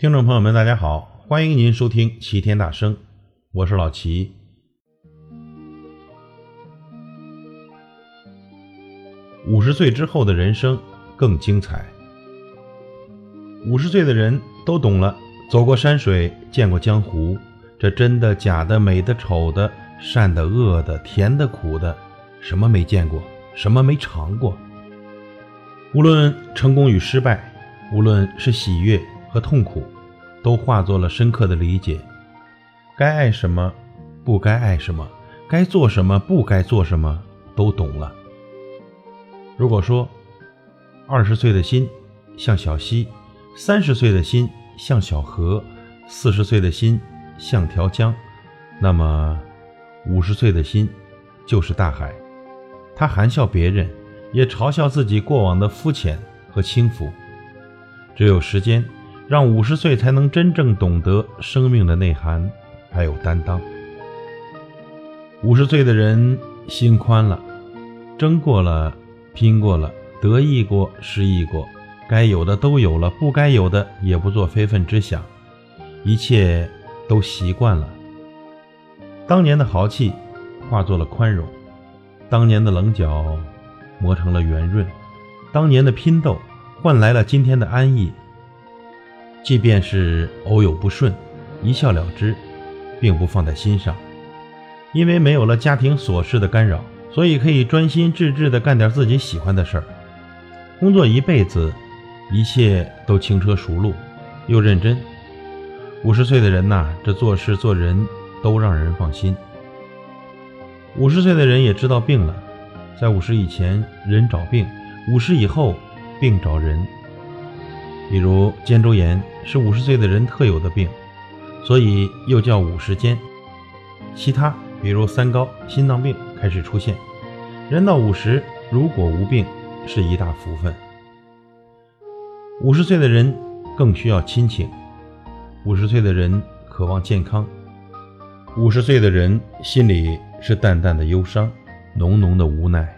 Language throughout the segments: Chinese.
听众朋友们，大家好，欢迎您收听齐天大圣，我是老齐。五十岁之后的人生更精彩。五十岁的人都懂了，走过山水，见过江湖，这真的、假的、美的、丑的、善的、恶的、甜的、苦的，什么没见过，什么没尝过。无论成功与失败，无论是喜悦和痛苦，都化作了深刻的理解。该爱什么，不该爱什么，该做什么，不该做什么，都懂了。如果说，二十岁的心像小溪，三十岁的心像小河，四十岁的心像条江，那么五十岁的心就是大海。他含笑别人，也嘲笑自己过往的肤浅和轻浮。只有时间，让五十岁才能真正懂得生命的内涵，还有担当。五十岁的人心宽了，争过了。拼过了，得意过，失意过，该有的都有了，不该有的也不做非分之想，一切都习惯了。当年的豪气化作了宽容，当年的棱角磨成了圆润，当年的拼斗换来了今天的安逸。即便是偶有不顺，一笑了之，并不放在心上，因为没有了家庭琐事的干扰。所以可以专心致志地干点自己喜欢的事儿，工作一辈子，一切都轻车熟路，又认真。五十岁的人呐，这做事做人都让人放心。五十岁的人也知道病了，在五十以前人找病，五十以后病找人。比如肩周炎是五十岁的人特有的病，所以又叫五十肩。其他比如三高、心脏病。开始出现，人到五十，如果无病，是一大福分。五十岁的人更需要亲情，五十岁的人渴望健康，五十岁的人心里是淡淡的忧伤，浓浓的无奈。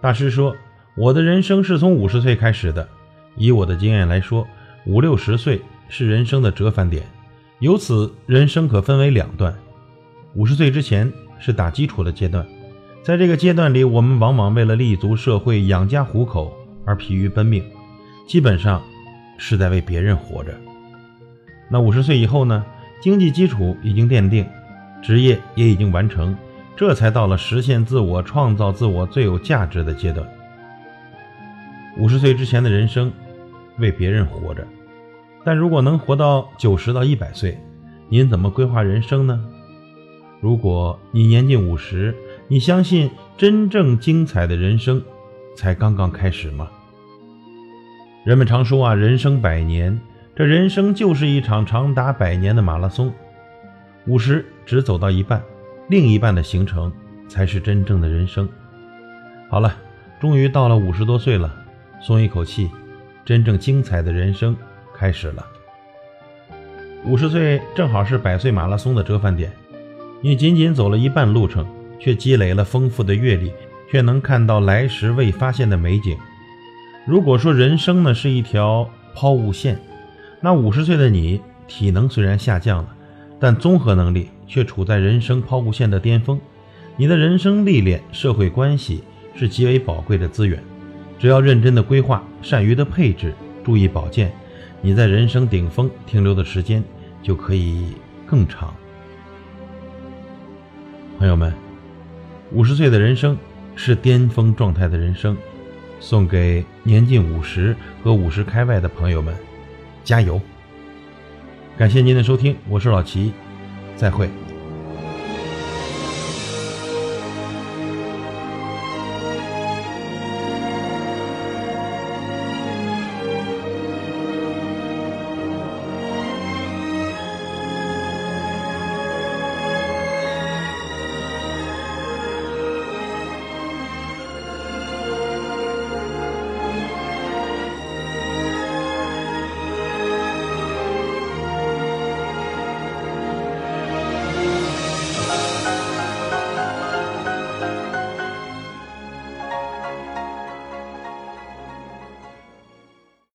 大师说：“我的人生是从五十岁开始的，以我的经验来说，五六十岁是人生的折返点，由此人生可分为两段，五十岁之前。”是打基础的阶段，在这个阶段里，我们往往为了立足社会、养家糊口而疲于奔命，基本上是在为别人活着。那五十岁以后呢？经济基础已经奠定，职业也已经完成，这才到了实现自我、创造自我最有价值的阶段。五十岁之前的人生，为别人活着，但如果能活到九十到一百岁，您怎么规划人生呢？如果你年近五十，你相信真正精彩的人生才刚刚开始吗？人们常说啊，人生百年，这人生就是一场长达百年的马拉松。五十只走到一半，另一半的行程才是真正的人生。好了，终于到了五十多岁了，松一口气，真正精彩的人生开始了。五十岁正好是百岁马拉松的折返点。你仅仅走了一半路程，却积累了丰富的阅历，却能看到来时未发现的美景。如果说人生呢是一条抛物线，那五十岁的你体能虽然下降了，但综合能力却处在人生抛物线的巅峰。你的人生历练、社会关系是极为宝贵的资源，只要认真的规划、善于的配置、注意保健，你在人生顶峰停留的时间就可以更长。朋友们，五十岁的人生是巅峰状态的人生，送给年近五十和五十开外的朋友们，加油！感谢您的收听，我是老齐，再会。